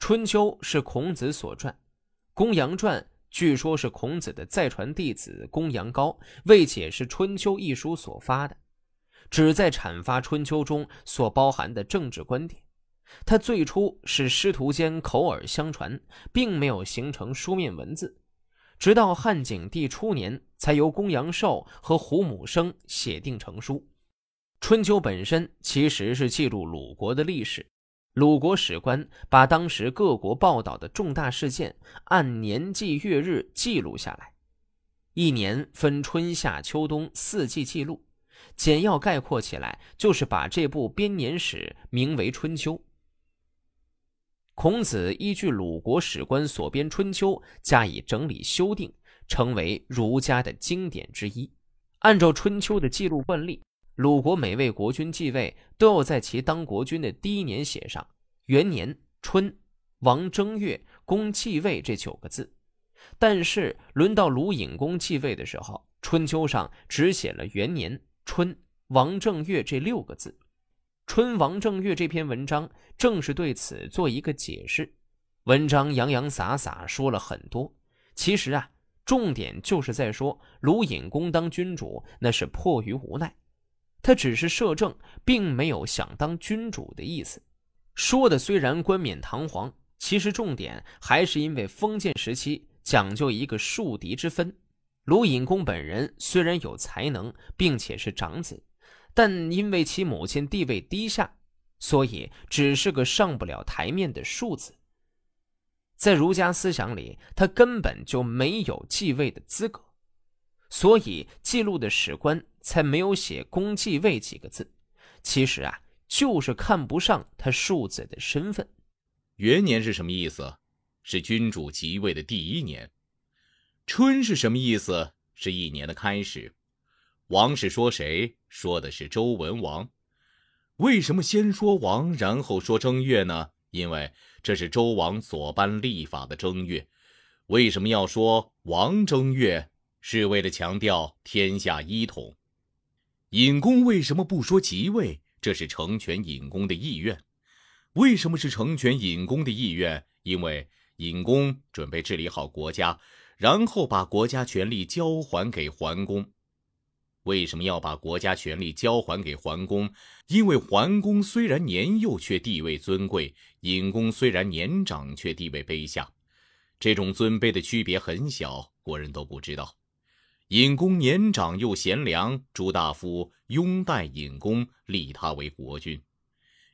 春秋》是孔子所传，《公羊传》据说是孔子的再传弟子公羊高为解释《春秋》一书所发的，旨在阐发《春秋》中所包含的政治观点。他最初是师徒间口耳相传，并没有形成书面文字，直到汉景帝初年，才由公羊寿和胡母生写定成书。《春秋》本身其实是记录鲁国的历史，鲁国史官把当时各国报道的重大事件按年纪月日记录下来，一年分春夏秋冬四季记录，简要概括起来就是把这部编年史名为《春秋》。孔子依据鲁国史官所编《春秋》加以整理修订，成为儒家的经典之一。按照《春秋》的记录惯例，鲁国每位国君继位都要在其当国君的第一年写上“元年春王正月公继位”这九个字。但是轮到鲁隐公继位的时候，《春秋》上只写了“元年春王正月”这六个字。春王正月这篇文章正是对此做一个解释。文章洋洋洒洒说了很多，其实啊，重点就是在说鲁隐公当君主那是迫于无奈，他只是摄政，并没有想当君主的意思。说的虽然冠冕堂皇，其实重点还是因为封建时期讲究一个庶嫡之分。鲁隐公本人虽然有才能，并且是长子。但因为其母亲地位低下，所以只是个上不了台面的庶子。在儒家思想里，他根本就没有继位的资格，所以记录的史官才没有写“公继位”几个字。其实啊，就是看不上他庶子的身份。元年是什么意思？是君主即位的第一年。春是什么意思？是一年的开始。王是说谁？说的是周文王。为什么先说王，然后说正月呢？因为这是周王所颁立法的正月。为什么要说王正月？是为了强调天下一统。尹公为什么不说即位？这是成全尹公的意愿。为什么是成全尹公的意愿？因为尹公准备治理好国家，然后把国家权力交还给桓公。为什么要把国家权力交还给桓公？因为桓公虽然年幼，却地位尊贵；尹公虽然年长，却地位卑下。这种尊卑的区别很小，国人都不知道。尹公年长又贤良，朱大夫拥戴尹公，立他为国君。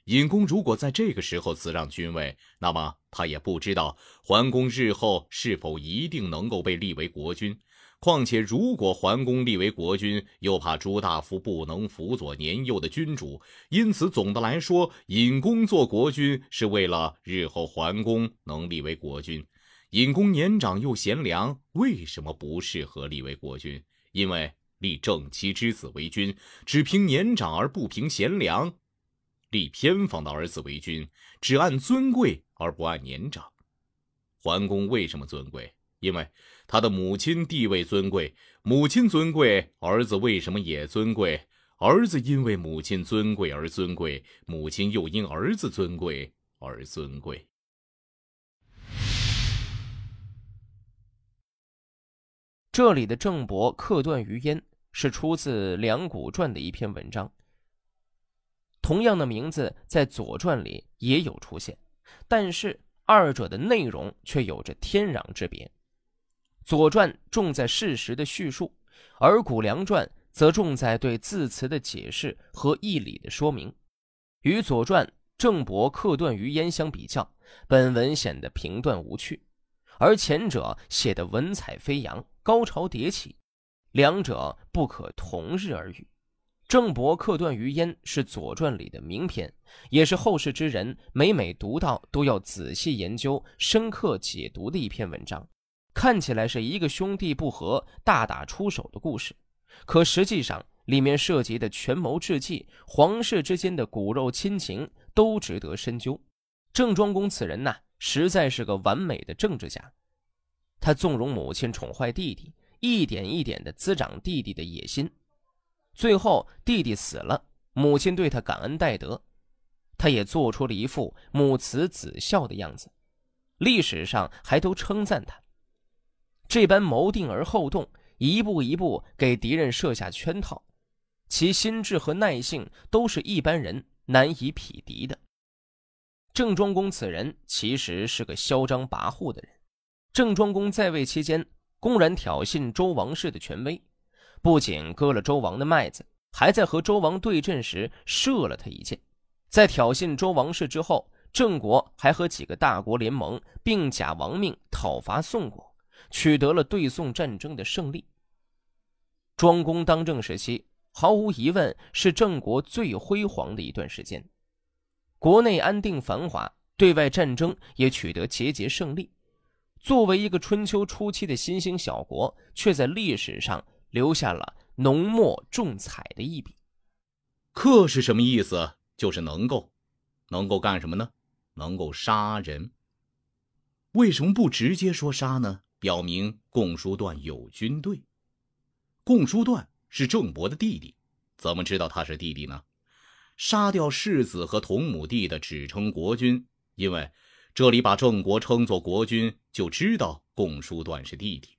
尹公如果在这个时候辞让君位，那么他也不知道桓公日后是否一定能够被立为国君。况且，如果桓公立为国君，又怕朱大夫不能辅佐年幼的君主，因此总的来说，尹公做国君是为了日后桓公能立为国君。尹公年长又贤良，为什么不适合立为国君？因为立正妻之子为君，只凭年长而不凭贤良；立偏房的儿子为君，只按尊贵而不按年长。桓公为什么尊贵？因为他的母亲地位尊贵，母亲尊贵，儿子为什么也尊贵？儿子因为母亲尊贵而尊贵，母亲又因儿子尊贵而尊贵。这里的郑伯克段于鄢是出自《梁谷传》的一篇文章，同样的名字在《左传》里也有出现，但是二者的内容却有着天壤之别。《左传》重在事实的叙述，而《谷梁传》则重在对字词的解释和义理的说明。与《左传》郑伯克段于鄢相比较，本文显得平断无趣，而前者写得文采飞扬、高潮迭起，两者不可同日而语。郑伯克段于鄢是《左传》里的名篇，也是后世之人每每读到都要仔细研究、深刻解读的一篇文章。看起来是一个兄弟不和大打出手的故事，可实际上里面涉及的权谋智计、皇室之间的骨肉亲情都值得深究。郑庄公此人呐，实在是个完美的政治家。他纵容母亲宠坏弟弟，一点一点的滋长弟弟的野心。最后弟弟死了，母亲对他感恩戴德，他也做出了一副母慈子孝的样子。历史上还都称赞他。这般谋定而后动，一步一步给敌人设下圈套，其心智和耐性都是一般人难以匹敌的。郑庄公此人其实是个嚣张跋扈的人。郑庄公在位期间，公然挑衅周王室的权威，不仅割了周王的麦子，还在和周王对阵时射了他一箭。在挑衅周王室之后，郑国还和几个大国联盟，并假亡命讨伐宋国。取得了对宋战争的胜利。庄公当政时期，毫无疑问是郑国最辉煌的一段时间，国内安定繁华，对外战争也取得节节胜利。作为一个春秋初期的新兴小国，却在历史上留下了浓墨重彩的一笔。克是什么意思？就是能够，能够干什么呢？能够杀人。为什么不直接说杀呢？表明共叔段有军队。共叔段是郑伯的弟弟，怎么知道他是弟弟呢？杀掉世子和同母弟的只称国君，因为这里把郑国称作国君，就知道共叔段是弟弟。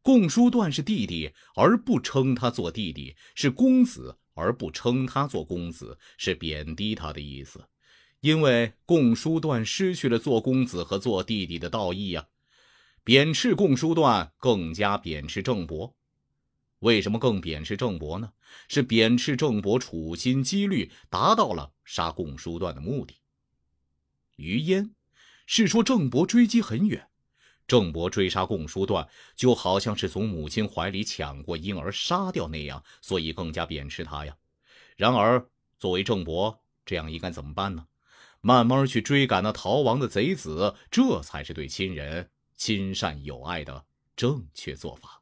共叔段是弟弟而不称他做弟弟，是公子而不称他做公子，是贬低他的意思。因为共叔段失去了做公子和做弟弟的道义呀。贬斥共叔段，更加贬斥郑伯。为什么更贬斥郑伯呢？是贬斥郑伯处心积虑，达到了杀共叔段的目的。于焉是说郑伯追击很远，郑伯追杀共叔段，就好像是从母亲怀里抢过婴儿杀掉那样，所以更加贬斥他呀。然而，作为郑伯，这样应该怎么办呢？慢慢去追赶那逃亡的贼子，这才是对亲人。亲善友爱的正确做法。